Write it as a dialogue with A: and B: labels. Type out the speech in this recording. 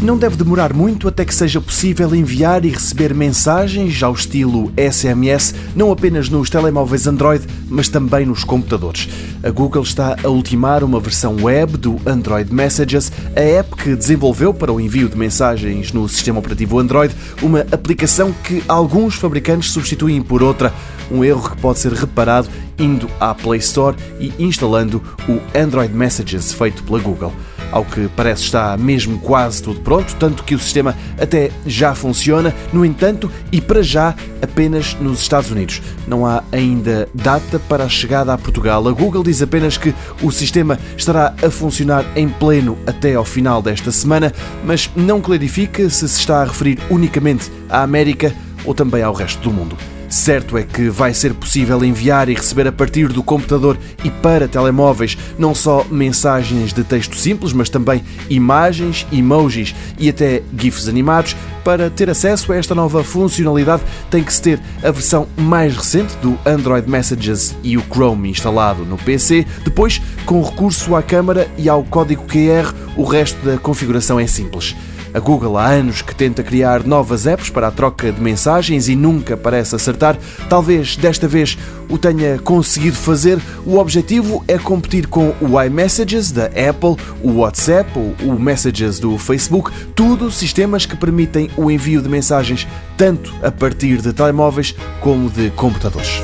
A: não deve demorar muito até que seja possível enviar e receber mensagens ao estilo SMS, não apenas nos telemóveis Android, mas também nos computadores. A Google está a ultimar uma versão web do Android Messages, a app que desenvolveu para o envio de mensagens no sistema operativo Android, uma aplicação que alguns fabricantes substituem por outra, um erro que pode ser reparado indo à Play Store e instalando o Android Messages feito pela Google. Ao que parece está mesmo quase tudo pronto, tanto que o sistema até já funciona, no entanto, e para já apenas nos Estados Unidos. Não há ainda data para a chegada a Portugal. A Google diz apenas que o sistema estará a funcionar em pleno até ao final desta semana, mas não clarifica se se está a referir unicamente à América ou também ao resto do mundo. Certo é que vai ser possível enviar e receber a partir do computador e para telemóveis não só mensagens de texto simples, mas também imagens, emojis e até GIFs animados. Para ter acesso a esta nova funcionalidade, tem que se ter a versão mais recente do Android Messages e o Chrome instalado no PC. Depois, com recurso à câmara e ao código QR, o resto da configuração é simples. A Google há anos que tenta criar novas apps para a troca de mensagens e nunca parece acertar. Talvez desta vez o tenha conseguido fazer. O objetivo é competir com o iMessages da Apple, o WhatsApp, o Messages do Facebook, tudo sistemas que permitem o envio de mensagens tanto a partir de telemóveis como de computadores.